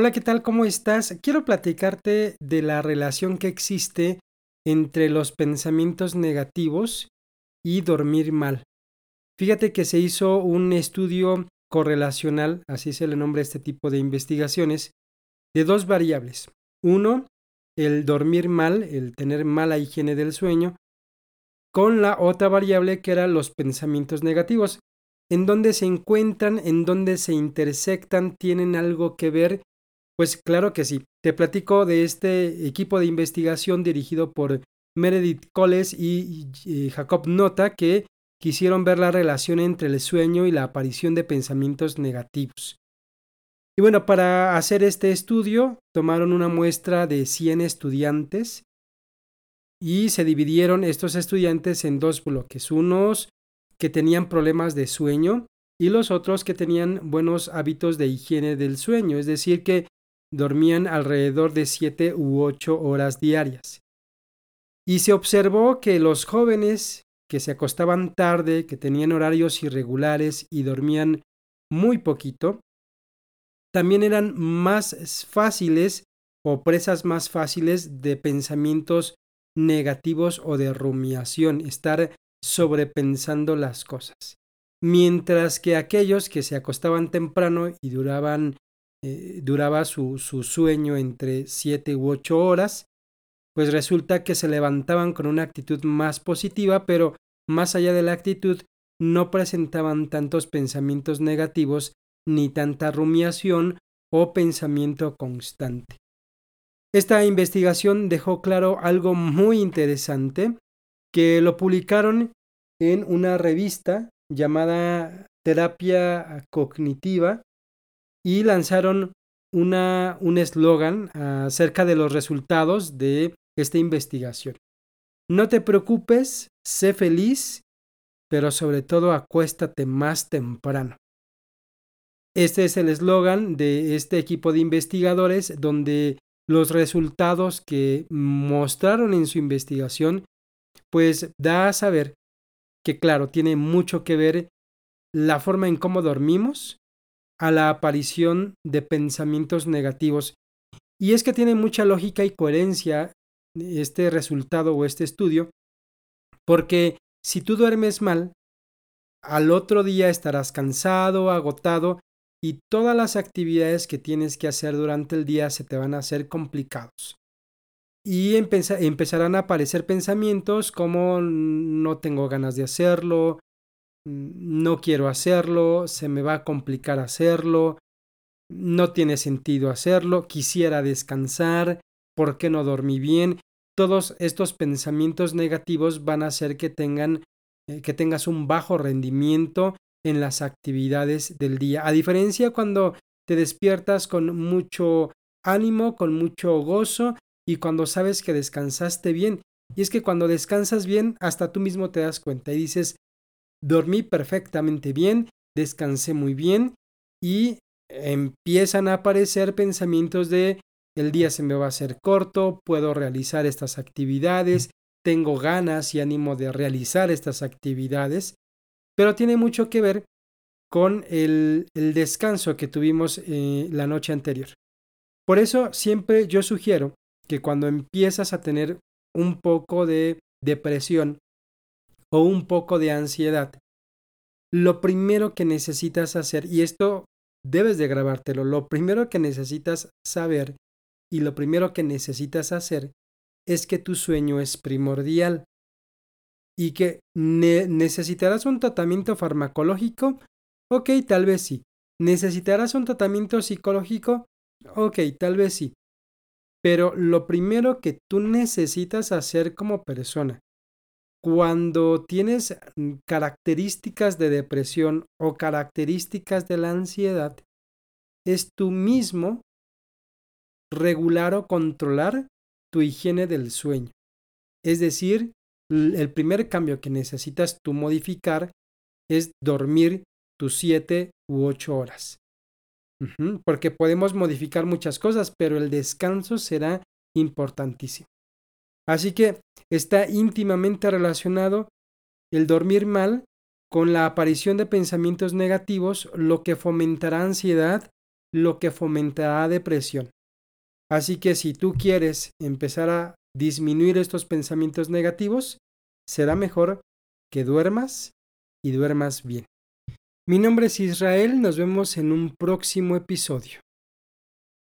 Hola, ¿qué tal? ¿Cómo estás? Quiero platicarte de la relación que existe entre los pensamientos negativos y dormir mal. Fíjate que se hizo un estudio correlacional, así se le nombra este tipo de investigaciones, de dos variables. Uno, el dormir mal, el tener mala higiene del sueño, con la otra variable que eran los pensamientos negativos. En dónde se encuentran, en dónde se intersectan, tienen algo que ver pues claro que sí. Te platico de este equipo de investigación dirigido por Meredith Coles y, Jacob Nota que quisieron ver la relación entre el sueño y la aparición de pensamientos negativos. Y bueno, para hacer este estudio tomaron una muestra de 100 estudiantes y se dividieron estos estudiantes en dos bloques, unos que tenían problemas de sueño y los otros que tenían buenos hábitos de higiene del sueño, es decir, que dormían alrededor de 7 u 8 horas diarias. Y se observó que los jóvenes que se acostaban tarde, que tenían horarios irregulares y dormían muy poquito, también eran más fáciles o presas más fáciles de pensamientos negativos o de rumiación, estar sobrepensando las cosas. Mientras que aquellos que se acostaban temprano y duraban eh, duraba su, su sueño entre 7 u 8 horas, pues resulta que se levantaban con una actitud más positiva, pero más allá de la actitud, no presentaban tantos pensamientos negativos ni tanta rumiación o pensamiento constante. Esta investigación dejó claro algo muy interesante que lo publicaron en una revista llamada Terapia Cognitiva y lanzaron una, un eslogan acerca de los resultados de esta investigación. No te preocupes, sé feliz, pero sobre todo acuéstate más temprano. Este es el eslogan de este equipo de investigadores donde los resultados que mostraron en su investigación pues da a saber que claro, tiene mucho que ver la forma en cómo dormimos, a la aparición de pensamientos negativos. Y es que tiene mucha lógica y coherencia este resultado o este estudio, porque si tú duermes mal, al otro día estarás cansado, agotado y todas las actividades que tienes que hacer durante el día se te van a hacer complicados. Y empezarán a aparecer pensamientos como no tengo ganas de hacerlo, no quiero hacerlo, se me va a complicar hacerlo, no tiene sentido hacerlo, quisiera descansar, ¿por qué no dormí bien? Todos estos pensamientos negativos van a hacer que tengan eh, que tengas un bajo rendimiento en las actividades del día. A diferencia cuando te despiertas con mucho ánimo, con mucho gozo y cuando sabes que descansaste bien. Y es que cuando descansas bien, hasta tú mismo te das cuenta y dices, dormí perfectamente bien, descansé muy bien y empiezan a aparecer pensamientos de el día se me va a hacer corto, puedo realizar estas actividades, tengo ganas y ánimo de realizar estas actividades, pero tiene mucho que ver con el, descanso que tuvimos eh, la noche anterior. Por eso siempre yo sugiero que cuando empiezas a tener un poco de depresión o un poco de ansiedad, lo primero que necesitas hacer, y esto debes de grabártelo, lo primero que necesitas saber y lo primero que necesitas hacer es que tu sueño es primordial y que necesitarás un tratamiento farmacológico, ok, tal vez sí. ¿Necesitarás un tratamiento psicológico? Ok, tal vez sí. Pero lo primero que tú necesitas hacer como persona cuando tienes mm, características de depresión o características de la ansiedad, es tú mismo regular o controlar tu higiene del sueño. Es decir, el primer cambio que necesitas tú modificar es dormir tus siete u ocho horas. Porque podemos modificar muchas cosas, pero el descanso será importantísimo. Así que está íntimamente relacionado el dormir mal con la aparición de pensamientos negativos, lo que fomentará ansiedad, lo que fomentará depresión. Así que si tú quieres empezar a disminuir estos pensamientos negativos, será mejor que duermas y duermas bien. Mi nombre es Israel, nos vemos en un próximo episodio.